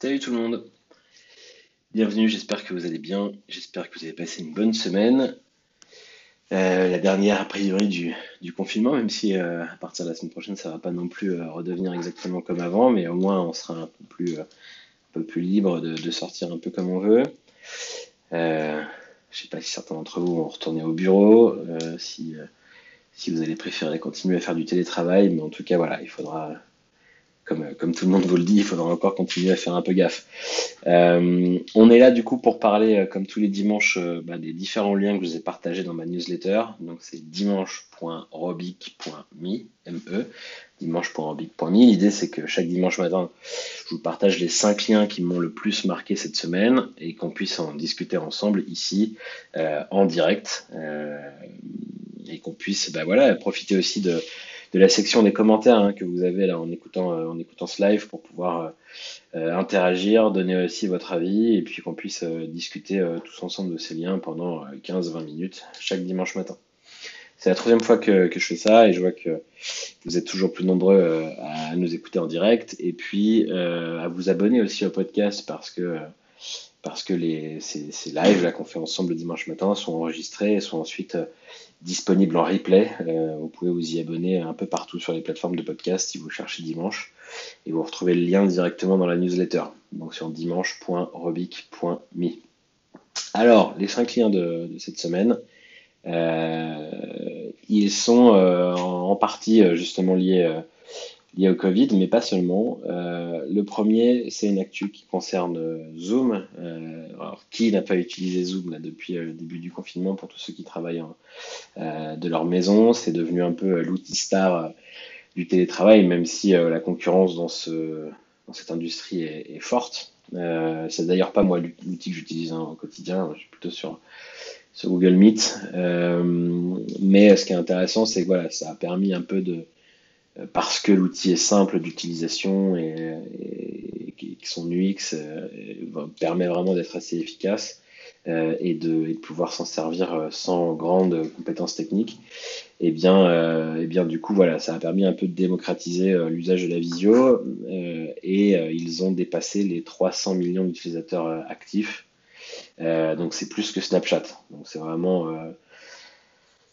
Salut tout le monde, bienvenue, j'espère que vous allez bien, j'espère que vous avez passé une bonne semaine. Euh, la dernière a priori du, confinement, même si euh, à partir de la semaine prochaine ça va pas non plus euh, redevenir exactement comme avant, mais au moins on sera un peu plus, un peu plus libre de, sortir un peu comme on veut. je sais pas si certains d'entre vous vont retourner au bureau, si vous allez préférer continuer à faire du télétravail, mais en tout cas voilà, il faudra comme, comme tout le monde vous le dit, il faudra encore continuer à faire un peu gaffe. Euh, on est là du coup pour parler, euh, comme tous les dimanches, euh, bah, des différents liens que je vous ai partagés dans ma newsletter. Donc c'est dimanche.robic.me, M-E, dimanche.robic.me. L'idée c'est que chaque dimanche matin, je vous partage les cinq liens qui m'ont le plus marqué cette semaine et qu'on puisse en discuter ensemble ici en direct et qu'on puisse bah, voilà, profiter aussi de de la section des commentaires hein, que vous avez là en écoutant, euh, en écoutant ce live pour pouvoir euh, euh, interagir, donner aussi votre avis et puis qu'on puisse discuter tous ensemble de ces liens pendant 15-20 minutes chaque dimanche matin. C'est la troisième fois que, je fais ça et je vois que vous êtes toujours plus nombreux à nous écouter en direct et puis à vous abonner aussi au podcast parce que parce que les, ces, ces lives qu'on fait ensemble le dimanche matin sont enregistrés et sont ensuite disponible en replay. Euh, vous pouvez vous y abonner un peu partout sur les plateformes de podcast si vous cherchez dimanche. Et vous retrouvez le lien directement dans la newsletter, donc sur dimanche.robic.me. Alors, les cinq liens de, cette semaine, euh, ils sont euh, en, partie justement liés lié au Covid, mais pas seulement. Euh, le premier, c'est une actu qui concerne euh, Zoom. Euh, alors, qui n'a pas utilisé Zoom depuis le début du confinement pour tous ceux qui travaillent de leur maison C'est devenu un peu l'outil star du télétravail, même si la concurrence dans, ce, dans cette industrie est, forte. c'est d'ailleurs pas moi l'outil que j'utilise hein, au quotidien, je suis plutôt sur, Google Meet. mais ce qui est intéressant, c'est que voilà, ça a permis un peu de parce que l'outil est simple d'utilisation et, que son UX euh, permet vraiment d'être assez efficace euh, et, de, pouvoir s'en servir sans grandes compétences techniques, et eh bien, et bien du coup voilà, ça a permis un peu de démocratiser l'usage de la visio et ils ont dépassé les 300 millions d'utilisateurs actifs. donc c'est plus que Snapchat. Donc c'est vraiment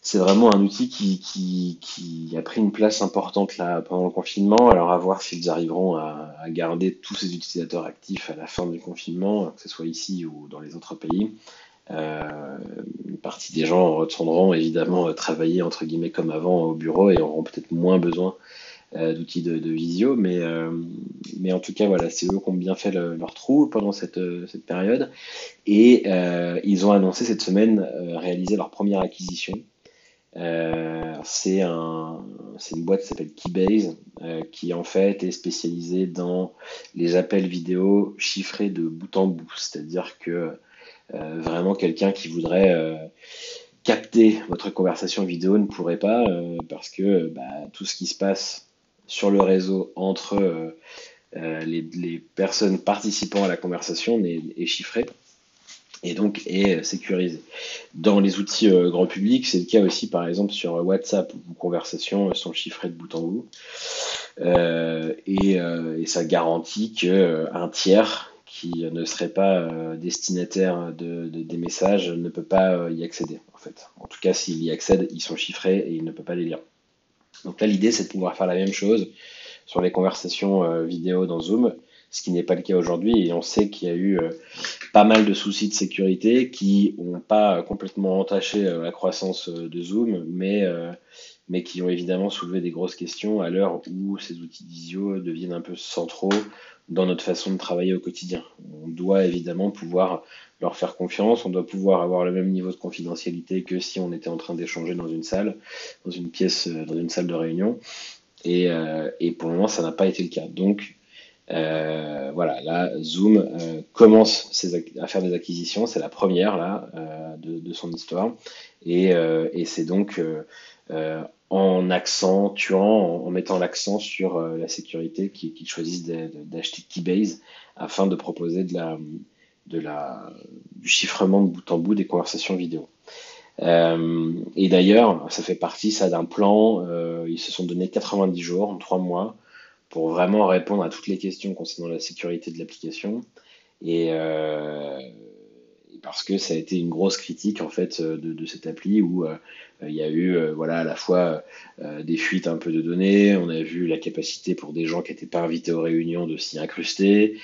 c'est vraiment un outil qui, a pris une place importante là pendant le confinement. Alors à voir s'ils arriveront à, garder tous ces utilisateurs actifs à la fin du confinement, que ce soit ici ou dans les autres pays. Euh, une partie des gens retourneront évidemment travailler entre guillemets comme avant au bureau et auront peut-être moins besoin euh, d'outils de, visio, mais, euh, en tout cas voilà, c'est eux qui ont bien fait leur trou pendant cette, période et euh, ils ont annoncé cette semaine euh, réaliser leur première acquisition euh, c'est un, une boîte qui s'appelle Keybase, euh, qui en fait est spécialisée dans les appels vidéo chiffrés de bout en bout. C'est-à-dire que euh, vraiment quelqu'un qui voudrait capter votre conversation vidéo ne pourrait pas, parce que bah, tout ce qui se passe sur le réseau entre les, personnes participant à la conversation est chiffré et donc est sécurisé. Dans les outils euh, grand public, c'est le cas aussi par exemple sur WhatsApp où vos conversations sont chiffrées de bout en bout. Euh, et, euh, ça garantit qu'un tiers qui ne serait pas destinataire de, de, des messages ne peut pas y accéder en fait. En tout cas, s'il y accède, ils sont chiffrés et il ne peut pas les lire. Donc là, l'idée, c'est de pouvoir faire la même chose sur les conversations vidéo dans Zoom ce qui n'est pas le cas aujourd'hui. Et on sait qu'il y a eu euh, pas mal de soucis de sécurité qui n'ont pas complètement entaché euh, la croissance euh, de Zoom, mais, mais qui ont évidemment soulevé des grosses questions à l'heure où ces outils d'ISIO deviennent un peu centraux dans notre façon de travailler au quotidien. On doit évidemment pouvoir leur faire confiance, on doit pouvoir avoir le même niveau de confidentialité que si on était en train d'échanger dans une salle, dans une pièce, dans une salle de réunion. Et, et pour le moment, ça n'a pas été le cas. Donc, euh, voilà, là, Zoom euh, commence à faire des acquisitions. C'est la première là euh, de, son histoire, et, c'est donc en accentuant, en, mettant l'accent sur la sécurité qu'ils choisissent d'acheter Keybase afin de proposer du chiffrement de bout en bout des conversations vidéo. et d'ailleurs, ça fait partie ça d'un plan. ils se sont donné 90 jours, 3 mois, pour vraiment répondre à toutes les questions concernant la sécurité de l'application. Et, parce que ça a été une grosse critique en fait de, cette appli où il y a eu voilà à la fois des fuites un peu de données, on a vu la capacité pour des gens qui n'étaient pas invités aux réunions de s'y incruster.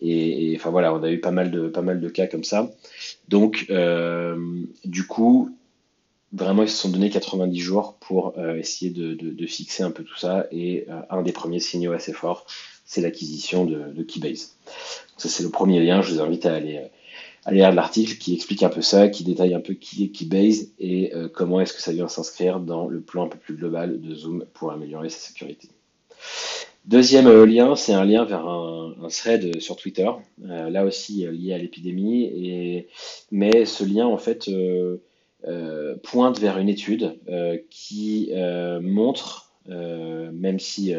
Et, enfin voilà, on a eu pas mal de, pas mal de cas comme ça. Donc, euh, du coup, vraiment, ils se sont donné 90 jours pour euh, essayer de, fixer un peu tout ça. Et euh, un des premiers signaux assez forts, c'est l'acquisition de, Keybase. Ça, c'est le premier lien. Je vous invite à aller, à lire l'article qui explique un peu ça, qui détaille un peu qui est Keybase et comment est-ce que ça vient s'inscrire dans le plan un peu plus global de Zoom pour améliorer sa sécurité. Deuxième euh, lien, c'est un lien vers un, thread sur Twitter, euh, là aussi euh, lié à l'épidémie, mais ce lien en fait pointe vers une étude qui montre, même si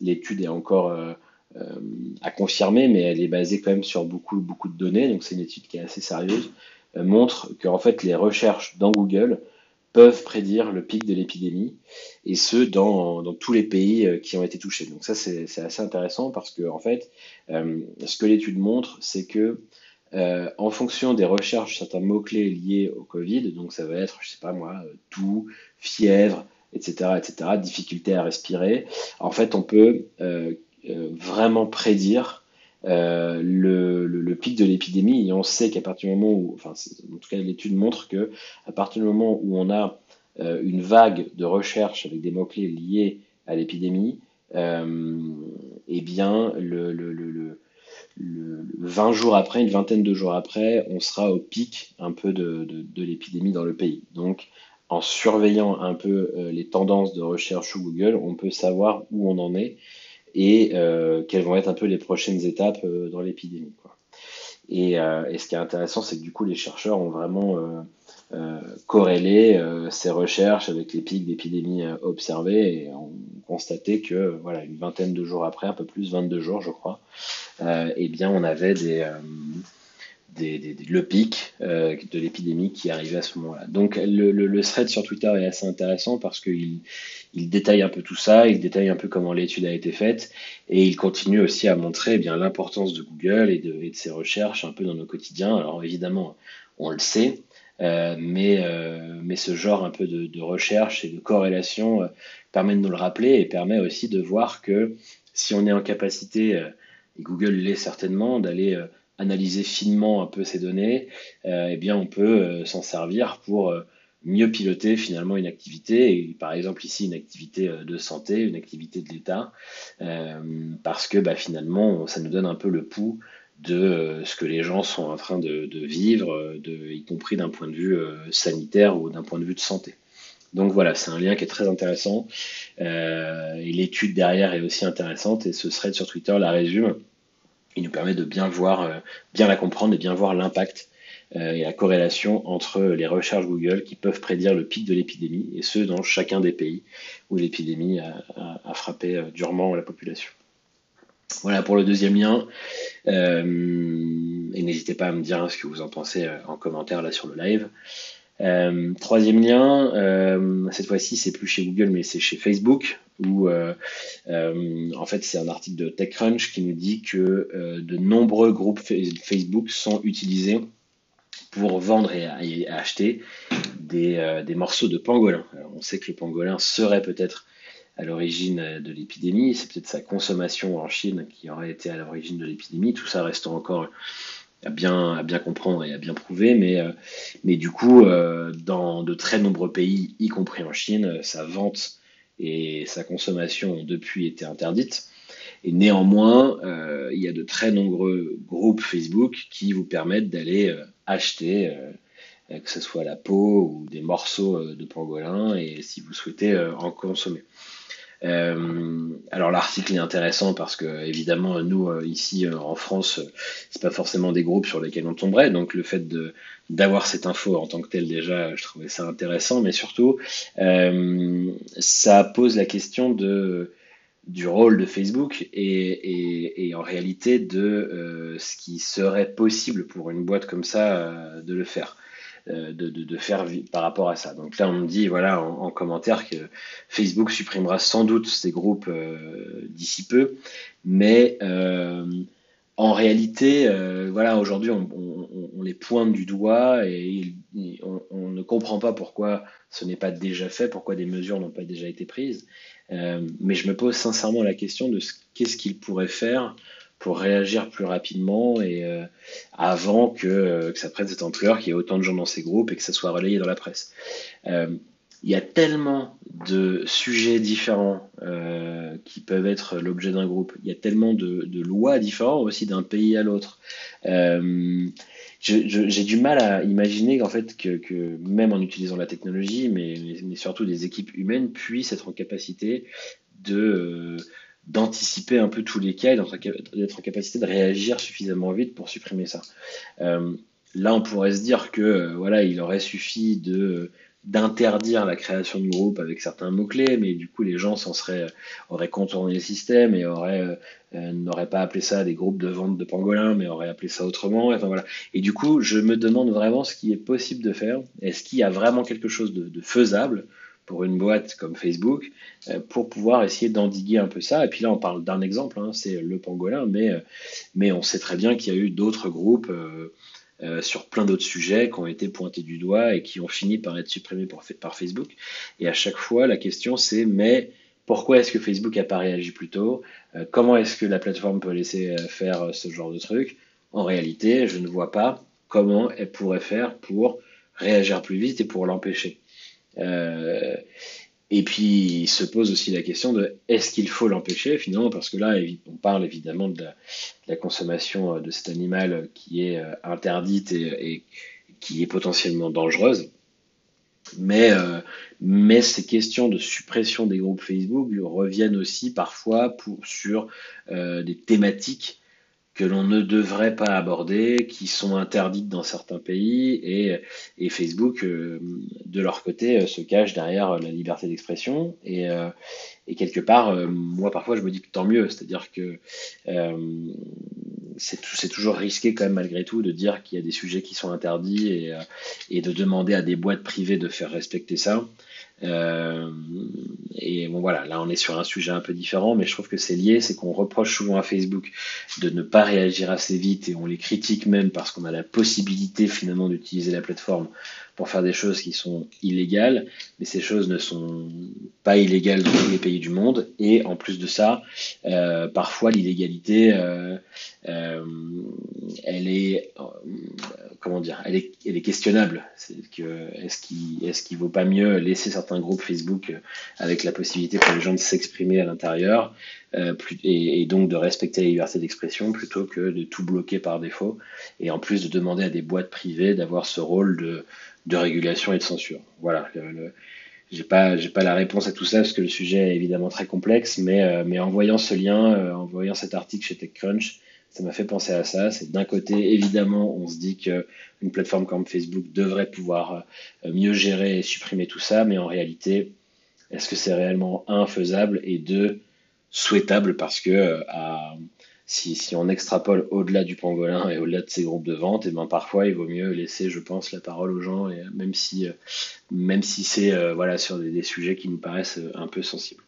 l'étude est encore à confirmer, mais elle est basée quand même sur beaucoup, beaucoup de données, donc c'est une étude qui est assez sérieuse, montre que en fait les recherches dans Google peuvent prédire le pic de l'épidémie, et ce, dans, dans, tous les pays euh, qui ont été touchés. Donc ça, c'est assez intéressant parce que, en fait, euh, ce que l'étude montre, c'est que euh, en fonction des recherches, certains mots-clés liés au Covid, donc ça va être, je sais pas moi, tout, fièvre, etc., etc., difficulté à respirer, en fait, on peut vraiment prédire euh, le, pic de l'épidémie et on sait qu'à partir du moment où, enfin, en tout cas l'étude montre que à partir du moment où on a euh, une vague de recherche avec des mots-clés liés à l'épidémie, euh, eh bien le, le, 20 jours après, une vingtaine de jours après, on sera au pic un peu de, de, l'épidémie dans le pays. Donc en surveillant un peu les tendances de recherche sous Google, on peut savoir où on en est et euh, quelles vont être un peu les prochaines étapes euh, dans l'épidémie. Et, euh, et, ce qui est intéressant, c'est que du coup, les chercheurs ont vraiment corrélé ces recherches avec les pics d'épidémie observés et ont constaté que, voilà, une vingtaine de jours après, un peu plus, 22 jours, je crois, eh bien, on avait des le pic euh, de l'épidémie qui arrivait à ce moment-là. Donc le, le, thread sur Twitter est assez intéressant parce qu'il il détaille un peu tout ça, il détaille un peu comment l'étude a été faite et il continue aussi à montrer eh bien l'importance de Google et de, et de, ses recherches un peu dans nos quotidiens. Alors évidemment, on le sait, euh, mais, euh, mais ce genre un peu de, recherche et de corrélation euh, permet de nous le rappeler et permet aussi de voir que si on est en capacité, et Google l'est certainement, d'aller analyser finement un peu ces données, eh bien on peut s'en servir pour mieux piloter finalement une activité, et par exemple ici une activité de santé, une activité de l'État, parce que bah, finalement ça nous donne un peu le pouls de ce que les gens sont en train de, vivre, de, y compris d'un point de vue sanitaire ou d'un point de vue de santé. Donc voilà, c'est un lien qui est très intéressant, et l'étude derrière est aussi intéressante, et ce thread sur Twitter la résume il nous permet de bien voir, euh, bien la comprendre et bien voir l'impact euh, et la corrélation entre les recherches Google qui peuvent prédire le pic de l'épidémie, et ce dans chacun des pays où l'épidémie a, frappé euh, durement la population. Voilà pour le deuxième lien. et n'hésitez pas à me dire ce que vous en pensez en commentaire là sur le live. Euh, troisième lien, euh, cette fois-ci c'est plus chez Google mais c'est chez Facebook euh, en fait c'est un article de TechCrunch qui nous dit que de nombreux groupes Facebook sont utilisés pour vendre et, acheter des, des, morceaux de pangolin. on sait que le pangolin serait peut-être à l'origine de l'épidémie, c'est peut-être sa consommation en Chine qui aurait été à l'origine de l'épidémie, tout ça reste encore à bien, comprendre et à bien prouver, mais, euh, du coup, euh, dans de très nombreux pays, y compris en Chine, sa vente et sa consommation ont depuis été interdites. Et néanmoins, euh, il y a de très nombreux groupes Facebook qui vous permettent d'aller acheter, que ce soit la peau ou des morceaux de pangolin, et si vous souhaitez en consommer. Euh, alors l'article est intéressant parce que évidemment nous euh, ici euh, en France c'est pas forcément des groupes sur lesquels on tomberait donc le fait d'avoir cette info en tant que telle déjà je trouvais ça intéressant mais surtout ça pose la question de du rôle de Facebook et en réalité de ce qui serait possible pour une boîte comme ça de le faire. De, faire par rapport à ça. Donc là, on me dit, voilà, en, commentaire que Facebook supprimera sans doute ces groupes d'ici peu, mais en réalité, voilà, aujourd'hui, on, les pointe du doigt et, on, ne comprend pas pourquoi ce n'est pas déjà fait, pourquoi des mesures n'ont pas déjà été prises. mais je me pose sincèrement la question de qu'est-ce qu'ils pourraient faire pour réagir plus rapidement et euh, avant que, euh, que, ça prenne cette ampleur, qu'il y ait autant de gens dans ces groupes et que ça soit relayé dans la presse. Euh, il y a tellement de sujets différents qui peuvent être l'objet d'un groupe. Il y a tellement de, lois différentes aussi d'un pays à l'autre. J'ai du mal à imaginer qu'en fait que, même en utilisant la technologie, mais, surtout des équipes humaines puissent être en capacité de d'anticiper un peu tous les cas et d'être en capacité de réagir suffisamment vite pour supprimer ça. Euh, là, on pourrait se dire que euh, voilà, il aurait suffi de d'interdire la création de groupes avec certains mots-clés, mais du coup les gens s'en seraient auraient contourné le système et auraient euh, n'auraient pas appelé ça des groupes de vente de pangolins, mais auraient appelé ça autrement. Enfin, voilà. Et du coup, je me demande vraiment ce qui est possible de faire. Est-ce qu'il y a vraiment quelque chose de faisable pour une boîte comme Facebook euh, pour pouvoir essayer d'endiguer un peu ça. Et puis là, on parle d'un exemple, hein, c'est le pangolin, mais, euh, mais on sait très bien qu'il y a eu d'autres groupes euh, sur plein d'autres sujets qui ont été pointés du doigt et qui ont fini par être supprimés par, par Facebook. Et à chaque fois, la question c'est, mais pourquoi est-ce que Facebook n'a pas réagi plus tôt? Comment est-ce que la plateforme peut laisser faire ce genre de truc? En réalité, je ne vois pas comment elle pourrait faire pour réagir plus vite et pour l'empêcher. Euh, et puis il se pose aussi la question de est-ce qu'il faut l'empêcher finalement? Parce que là on parle évidemment de la, consommation euh, de cet animal qui est euh, interdite et, qui est potentiellement dangereuse. Mais, ces questions de suppression des groupes Facebook reviennent aussi parfois sur des thématiques que l'on ne devrait pas aborder, qui sont interdites dans certains pays, et, Facebook, euh, de leur côté, euh, se cache derrière la liberté d'expression. Et, euh, quelque part, moi, parfois, je me dis que tant mieux, c'est-à-dire que c'est toujours risqué quand même malgré tout de dire qu'il y a des sujets qui sont interdits et de demander à des boîtes privées de faire respecter ça. Euh, et bon voilà, là on est sur un sujet un peu différent, mais je trouve que c'est lié, c'est qu'on reproche souvent à Facebook de ne pas réagir assez vite et on les critique même parce qu'on a la possibilité finalement d'utiliser la plateforme pour faire des choses qui sont illégales, mais ces choses ne sont pas illégales dans tous les pays du monde. Et en plus de ça, euh, parfois l'illégalité, euh, euh, elle est, comment dire, elle est, elle est questionnable. C'est que est-ce qu'il est-ce qu'il vaut pas mieux laisser certains groupes Facebook avec la possibilité pour les gens de s'exprimer à l'intérieur et, et, donc de respecter la liberté d'expression plutôt que de tout bloquer par défaut et en plus de demander à des boîtes privées d'avoir ce rôle de régulation et de censure. Voilà. J'ai pas pas la réponse à tout ça parce que le sujet est évidemment très complexe, mais euh, mais en voyant ce lien, euh, en voyant cet article chez TechCrunch, ça m'a fait penser à ça. C'est d'un côté évidemment on se dit que une plateforme comme Facebook devrait pouvoir euh, mieux gérer et supprimer tout ça, mais en réalité, est-ce que c'est réellement un faisable et deux souhaitable parce que à si, on extrapole au-delà du pangolin et au-delà de ces groupes de vente, et eh ben parfois il vaut mieux laisser, je pense, la parole aux gens, et même si, euh, même si c'est euh, voilà, sur des, sujets qui nous paraissent euh, un peu sensibles.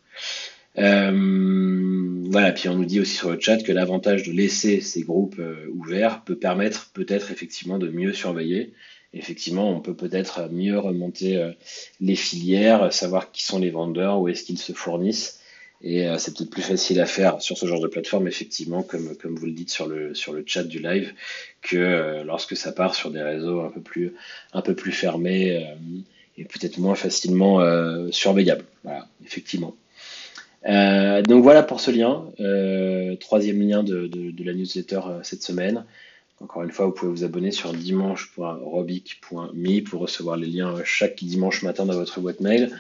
voilà, puis on nous dit aussi sur le chat que l'avantage de laisser ces groupes ouverts peut permettre peut-être effectivement de mieux surveiller. Effectivement, on peut peut-être mieux remonter les filières, savoir qui sont les vendeurs, où est-ce qu'ils se fournissent et euh, c'est peut-être plus facile à faire sur ce genre de plateforme, effectivement, comme, comme vous le dites sur le, sur le chat du live, que euh, lorsque ça part sur des réseaux un peu plus, un peu plus fermés euh, et peut-être moins facilement surveillables. Voilà, effectivement. donc voilà pour ce lien, troisième lien de, de, de, la newsletter cette semaine. Encore une fois, vous pouvez vous abonner sur dimanche.robic.me pour recevoir les liens chaque dimanche matin dans votre boîte mail.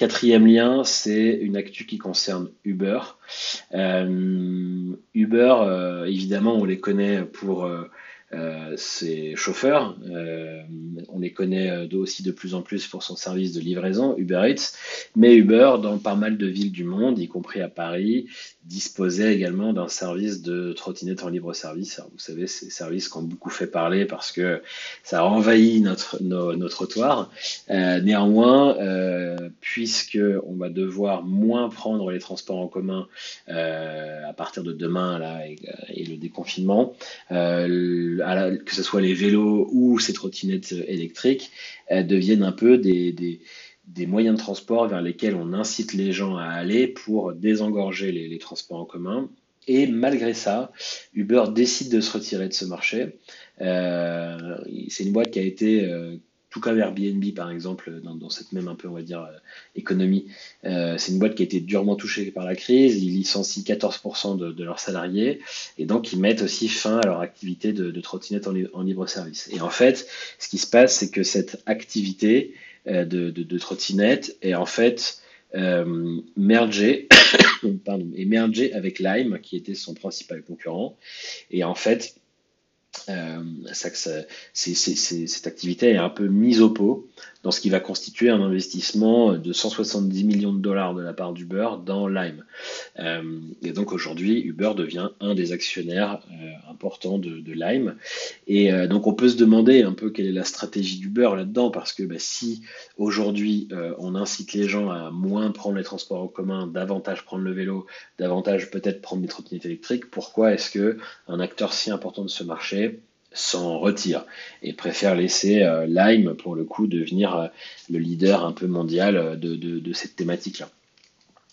Quatrième lien, c'est une actu qui concerne Uber. Euh, Uber, euh, évidemment, on les connaît pour euh, ses chauffeurs. on les connaît aussi de plus en plus pour son service de livraison, Uber Eats. Mais Uber, dans pas mal de villes du monde, y compris à Paris, disposait également d'un service de trottinette en libre service. vous savez, ces services qui ont beaucoup fait parler parce que ça a envahi notre, nos, trottoirs. Euh, néanmoins, euh, puisque on va devoir moins prendre les transports en commun euh, à partir de demain là, et, le déconfinement, que ce soit les vélos ou ces trottinettes électriques, deviennent un peu des, des des moyens de transport vers lesquels on incite les gens à aller pour désengorger les, transports en commun. Et malgré ça, Uber décide de se retirer de ce marché. Euh, c'est une boîte qui a été, euh, tout comme Airbnb par exemple, dans, cette même un peu, on va dire, euh, économie, c'est une boîte qui a été durement touchée par la crise. Ils licencient 14% de, leurs salariés et donc ils mettent aussi fin à leur activité de, trottinette en, libre service. Et en fait, ce qui se passe, c'est que cette activité, euh, de, trottinette et en fait euh, pardon, avec Lime qui était son principal concurrent et en fait euh, cette activité est un peu mise au pot dans ce qui va constituer un investissement de 170 millions de dollars de la part d'Uber dans Lime. Euh, et donc aujourd'hui, Uber devient un des actionnaires euh, importants de, Lime. Et donc on peut se demander un peu quelle est la stratégie d'Uber là-dedans, parce que bah, si aujourd'hui on incite les gens à moins prendre les transports en commun, davantage prendre le vélo, davantage peut-être prendre des trottinettes électriques, pourquoi est-ce que un acteur si important de ce marché s'en retire et préfère laisser euh, Lime, pour le coup, devenir euh, le leader un peu mondial euh, de, cette thématique-là.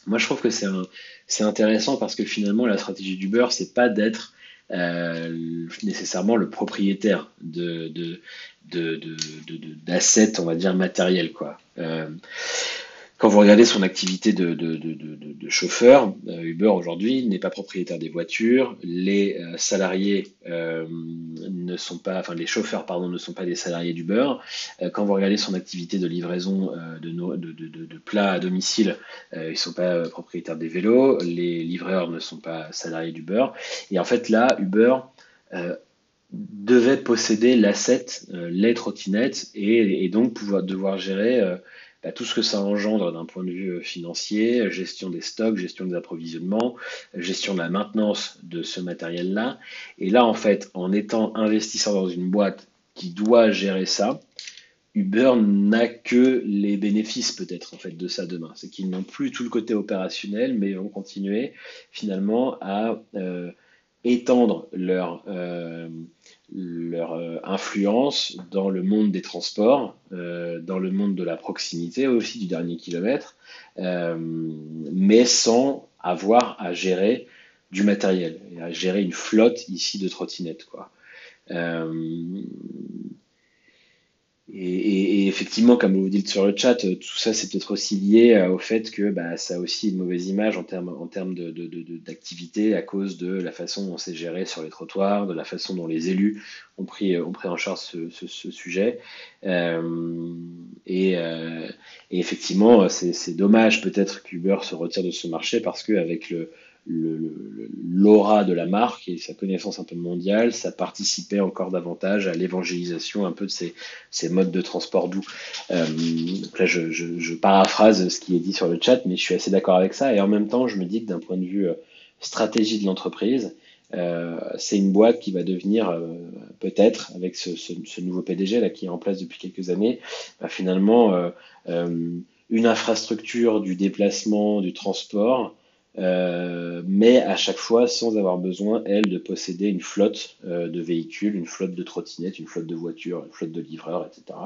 Moi, je trouve que c'est intéressant parce que finalement, la stratégie d'Uber, c'est pas d'être nécessairement le propriétaire de, d'assets, on va dire, matériels. Quoi. Quand vous regardez son activité de, chauffeur, euh, Uber aujourd'hui n'est pas propriétaire des voitures, les euh, salariés euh, ne sont pas, enfin les chauffeurs pardon ne sont pas des salariés d'Uber. quand vous regardez son activité de livraison de, de, plats à domicile, ils ne sont pas propriétaires des vélos, les livreurs ne sont pas salariés d'Uber. Et en fait là, Uber devait posséder l'asset, les trottinettes, et, et, donc pouvoir devoir gérer bah, tout ce que ça engendre d'un point de vue euh, financier, gestion des stocks, gestion des approvisionnements, gestion de la maintenance de ce matériel-là. Et là, en fait, en étant investisseur dans une boîte qui doit gérer ça, Uber n'a que les bénéfices peut-être en fait de ça demain. C'est qu'ils n'ont plus tout le côté opérationnel, mais vont continuer finalement à euh, étendre leur, euh, leur euh, influence dans le monde des transports, euh, dans le monde de la proximité aussi du dernier kilomètre, mais sans avoir à gérer du matériel, et à gérer une flotte ici de trottinettes. Et, effectivement, comme vous dites sur le chat, euh, tout ça c'est peut-être aussi lié euh, au fait que bah, ça a aussi une mauvaise image en termes en termes d'activité à cause de la façon dont c'est géré sur les trottoirs, de la façon dont les élus ont pris, ont pris en charge ce, sujet. Euh, et, et, effectivement, c'est dommage peut-être qu'Uber se retire de ce marché parce qu'avec le, l'aura de la marque et sa connaissance un peu mondiale, ça participait encore davantage à l'évangélisation un peu de ces, modes de transport doux. Euh, là, je, paraphrase ce qui est dit sur le chat, mais je suis assez d'accord avec ça. Et en même temps, je me dis que d'un point de vue euh, stratégie de l'entreprise, euh, c'est une boîte qui va devenir peut-être avec ce, nouveau PDG là qui est en place depuis quelques années, bah, finalement une infrastructure du déplacement, du transport euh, mais à chaque fois sans avoir besoin, elle, de posséder une flotte euh, de véhicules, une flotte de trottinettes, une flotte de voitures, une flotte de livreurs, etc.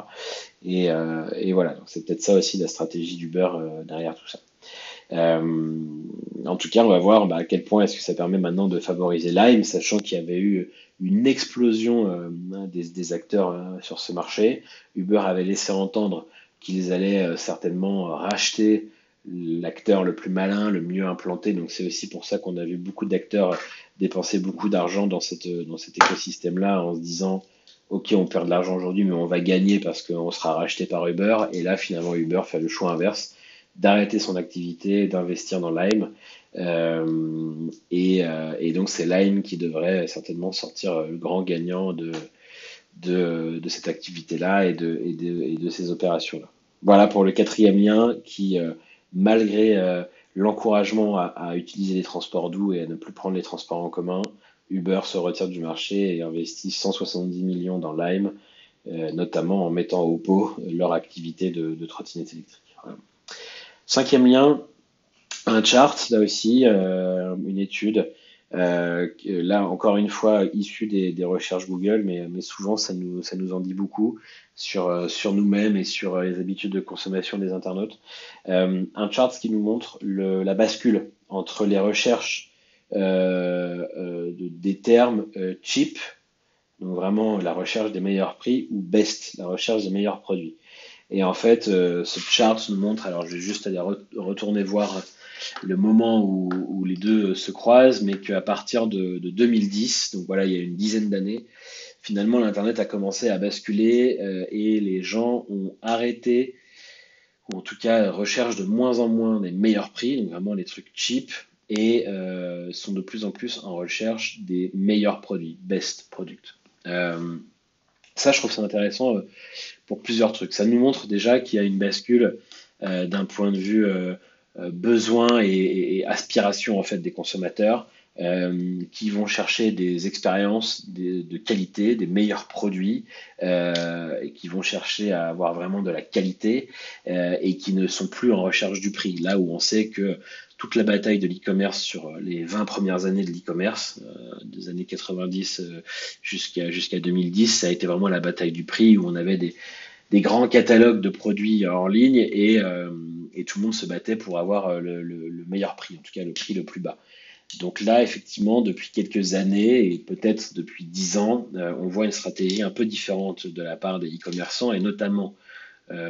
Et, euh, et voilà, c'est peut-être ça aussi la stratégie d'Uber derrière tout ça. en tout cas, on va voir bah, à quel point est-ce que ça permet maintenant de favoriser Lime, sachant qu'il y avait eu une explosion des, des, acteurs sur ce marché. Uber avait laissé entendre qu'ils allaient certainement racheter l'acteur le plus malin, le mieux implanté. Donc c'est aussi pour ça qu'on a vu beaucoup d'acteurs dépenser beaucoup d'argent dans, dans cet écosystème-là en se disant ok on perd de l'argent aujourd'hui mais on va gagner parce qu'on sera racheté par Uber. Et là finalement Uber fait le choix inverse d'arrêter son activité, d'investir dans Lime et, donc c'est Lime qui devrait certainement sortir le grand gagnant de, de, cette activité-là et de, et de, ces opérations-là. Voilà pour le quatrième lien qui, malgré l'encouragement à, utiliser les transports doux et à ne plus prendre les transports en commun, Uber se retire du marché et investit 170 millions dans Lime, euh, notamment en mettant au pot leur activité de, de trottinette électrique. Cinquième lien, un chart, là aussi, euh, une étude, euh, là encore une fois issue des, recherches Google, mais, souvent ça nous, en dit beaucoup sur, sur nous-mêmes et sur les habitudes de consommation des internautes. un chart qui nous montre la bascule entre les recherches euh, euh, des termes euh, cheap, donc vraiment la recherche des meilleurs prix, ou best, la recherche des meilleurs produits. Et en fait, ce chart nous montre, alors je vais juste aller retourner voir le moment où, les deux se croisent, mais qu'à partir de, 2010, donc voilà, il y a une dizaine d'années, finalement l'Internet a commencé à basculer et les gens ont arrêté, ou en tout cas recherchent de moins en moins des meilleurs prix, donc vraiment les trucs cheap, et euh, sont de plus en plus en recherche des meilleurs produits, best product. Euh, ça, je trouve ça intéressant euh, pour plusieurs trucs. Ça nous montre déjà qu'il y a une bascule d'un point de vue besoin et, aspiration en fait des consommateurs qui vont chercher des expériences de qualité, des meilleurs produits, et qui vont chercher à avoir vraiment de la qualité et qui ne sont plus en recherche du prix. Là où on sait que toute la bataille de l'e-commerce sur les 20 premières années de l'e-commerce, euh, des années 90 euh, jusqu'à jusqu'à 2010, ça a été vraiment la bataille du prix où on avait des, des grands catalogues de produits en ligne et, euh, et, tout le monde se battait pour avoir le, le, meilleur prix, en tout cas le prix le plus bas. Donc là, effectivement, depuis quelques années et peut-être depuis 10 ans, on voit une stratégie un peu différente de la part des e-commerçants et notamment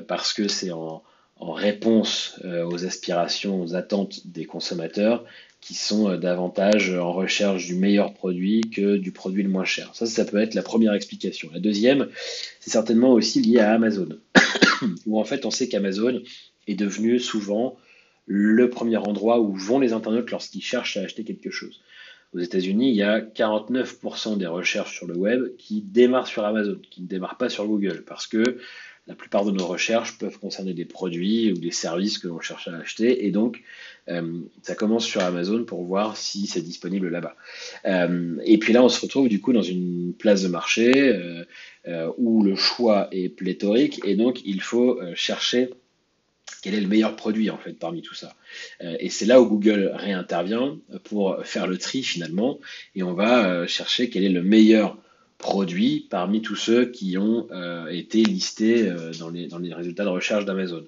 parce que c'est en, réponse euh, aux aspirations, aux attentes des consommateurs qui sont euh, davantage en recherche du meilleur produit que du produit le moins cher. Ça, ça peut être la première explication. La deuxième, c'est certainement aussi lié à Amazon, où en fait on sait qu'Amazon est devenu souvent le premier endroit où vont les internautes lorsqu'ils cherchent à acheter quelque chose. Aux États-Unis, il y a 49% des recherches sur le web qui démarrent sur Amazon, qui ne démarrent pas sur Google, parce que la plupart de nos recherches peuvent concerner des produits ou des services que l'on cherche à acheter. Et donc, euh, ça commence sur Amazon pour voir si c'est disponible là-bas. Euh, et puis là, on se retrouve du coup dans une place de marché euh, où le choix est pléthorique. Et donc, il faut chercher quel est le meilleur produit en fait parmi tout ça. et c'est là où Google réintervient pour faire le tri finalement. Et on va chercher quel est le meilleur produits parmi tous ceux qui ont euh, été listés euh, dans, les, résultats de recherche d'Amazon.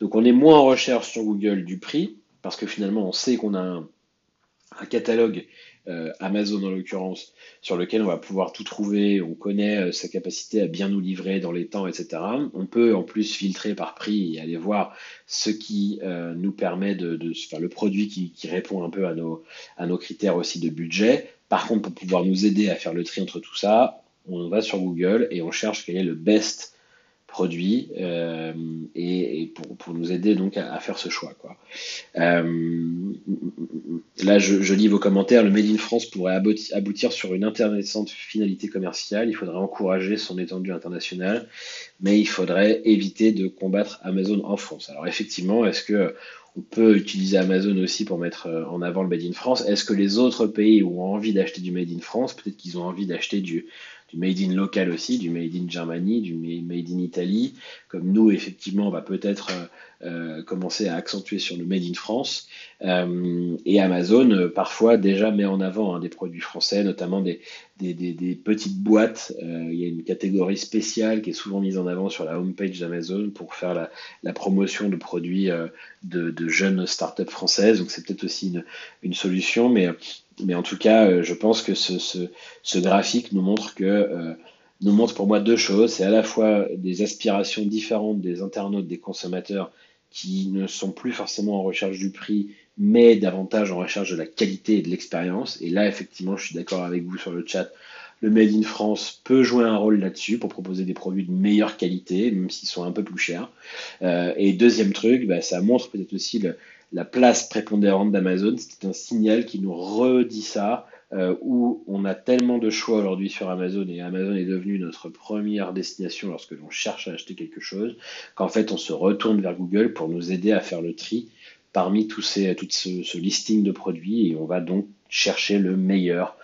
Donc on est moins en recherche sur Google du prix, parce que finalement on sait qu'on a un, catalogue euh, Amazon en l'occurrence, sur lequel on va pouvoir tout trouver, on connaît sa capacité à bien nous livrer dans les temps, etc. On peut en plus filtrer par prix et aller voir ce qui nous permet de, faire le produit qui, qui, répond un peu à nos, à nos critères aussi de budget. Par contre, pour pouvoir nous aider à faire le tri entre tout ça, on va sur Google et on cherche quel est le best produit euh, et, pour, nous aider donc à, faire ce choix. Euh, là, je, lis vos commentaires. Le Made in France pourrait aboutir, sur une intéressante finalité commerciale. Il faudrait encourager son étendue internationale, mais il faudrait éviter de combattre Amazon en France. Alors effectivement, est-ce que on peut utiliser Amazon aussi pour mettre euh, en avant le Made in France? Est-ce que les autres pays ont envie d'acheter du Made in France? Peut-être qu'ils ont envie d'acheter du, du made in local aussi, du made in Germany, du made in Italie. Comme nous, effectivement, on va peut-être euh, euh, commencer à accentuer sur le made in France. Euh, et Amazon, parfois, déjà met en avant hein, des produits français, notamment des, petites boîtes. il y a une catégorie spéciale qui est souvent mise en avant sur la homepage d'Amazon pour faire la, promotion de produits de, de jeunes startups françaises. Donc, c'est peut-être aussi une, une solution, mais mais en tout cas, euh, je pense que ce, graphique nous montre que euh, nous montre pour moi deux choses. C'est à la fois des aspirations différentes des internautes, des consommateurs qui ne sont plus forcément en recherche du prix, mais davantage en recherche de la qualité et de l'expérience. Et là, effectivement, je suis d'accord avec vous sur le chat. Le Made in France peut jouer un rôle là-dessus pour proposer des produits de meilleure qualité, même s'ils sont un peu plus chers. Euh, et deuxième truc, bah, ça montre peut-être aussi le, la place prépondérante d'Amazon. C'est un signal qui nous redit ça, euh, où on a tellement de choix aujourd'hui sur Amazon et Amazon est devenu notre première destination lorsque l'on cherche à acheter quelque chose, qu'en fait on se retourne vers Google pour nous aider à faire le tri parmi tous ces, tout ce listing de produits et on va donc chercher le meilleur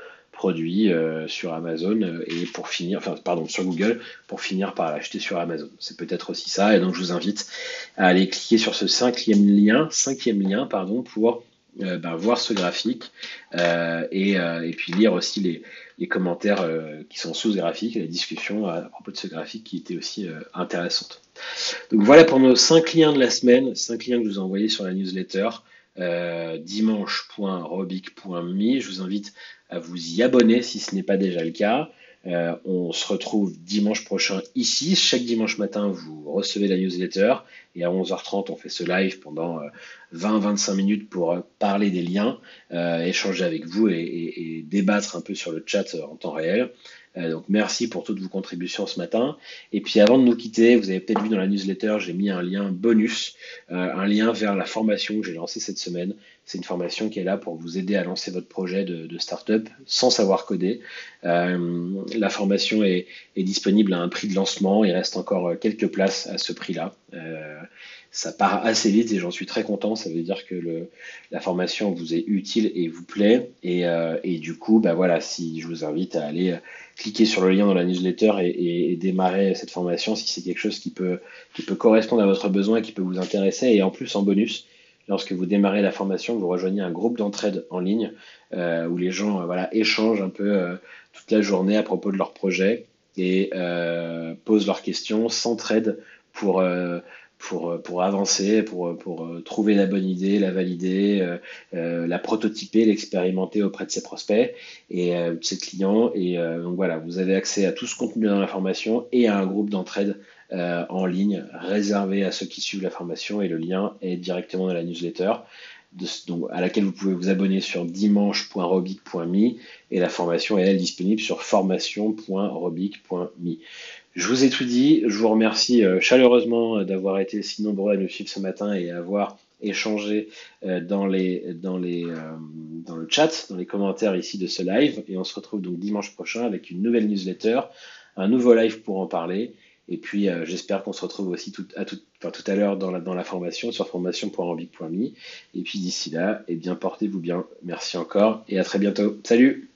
produit euh, sur Amazon euh, et pour finir, enfin pardon, sur Google pour finir par l'acheter sur Amazon. C'est peut-être aussi ça et donc je vous invite à aller cliquer sur ce cinquième lien, cinquième lien pardon, pour euh, ben, voir ce graphique et, puis lire aussi les, les commentaires qui sont sous ce graphique et la discussion à, propos de ce graphique qui était aussi intéressante. Donc voilà pour nos cinq liens de la semaine, cinq liens que je vous ai envoyés sur la newsletter. Euh, dimanche.robic.me. Je vous invite à vous y abonner si ce n'est pas déjà le cas. Euh, on se retrouve dimanche prochain ici. Chaque dimanche matin, vous recevez la newsletter et à 11h30, on fait ce live pendant 20-25 euh, minutes pour parler des liens, échanger avec vous et, et, débattre un peu sur le chat en temps réel. Euh, donc merci pour toutes vos contributions ce matin. Et puis avant de nous quitter, vous avez peut-être vu dans la newsletter, j'ai mis un lien bonus, euh, un lien vers la formation que j'ai lancée cette semaine. C'est une formation qui est là pour vous aider à lancer votre projet de, de start-up sans savoir coder. Euh, la formation est, disponible à un prix de lancement. Il reste encore quelques places à ce prix-là. Ça part assez vite et j'en suis très content. Ça veut dire que la formation vous est utile et vous plaît. Et, euh, du coup, bah voilà, si je vous invite à aller cliquer sur le lien dans la newsletter et, démarrer cette formation si c'est quelque chose qui peut, correspondre à votre besoin et qui peut vous intéresser. Et en plus, en bonus, lorsque vous démarrez la formation, vous rejoignez un groupe d'entraide en ligne euh, où les gens euh, échangent un peu euh, toute la journée à propos de leur projet et euh, posent leurs questions, s'entraident pour euh, pour, euh, pour avancer, pour, euh, euh, trouver la bonne idée, la valider, la prototyper, l'expérimenter auprès de ses prospects et de ses clients. Et donc voilà, vous avez accès à tout ce contenu dans la formation et à un groupe d'entraide en ligne réservé à ceux qui suivent la formation et le lien est directement dans la newsletter. À laquelle vous pouvez vous abonner sur dimanche.robic.me et la formation est elle disponible sur formation.robic.me. Je vous ai tout dit. Je vous remercie euh, chaleureusement euh, d'avoir été si nombreux à nous suivre ce matin et à avoir échangé euh, dans, le chat, dans les commentaires ici de ce live. Et on se retrouve donc dimanche prochain avec une nouvelle newsletter, un nouveau live pour en parler. Et puis j'espère qu'on se retrouve aussi tout à, l'heure dans la, dans la formation sur formation.ambic.me. Et puis d'ici là, eh bien portez-vous bien. Merci encore et à très bientôt. Salut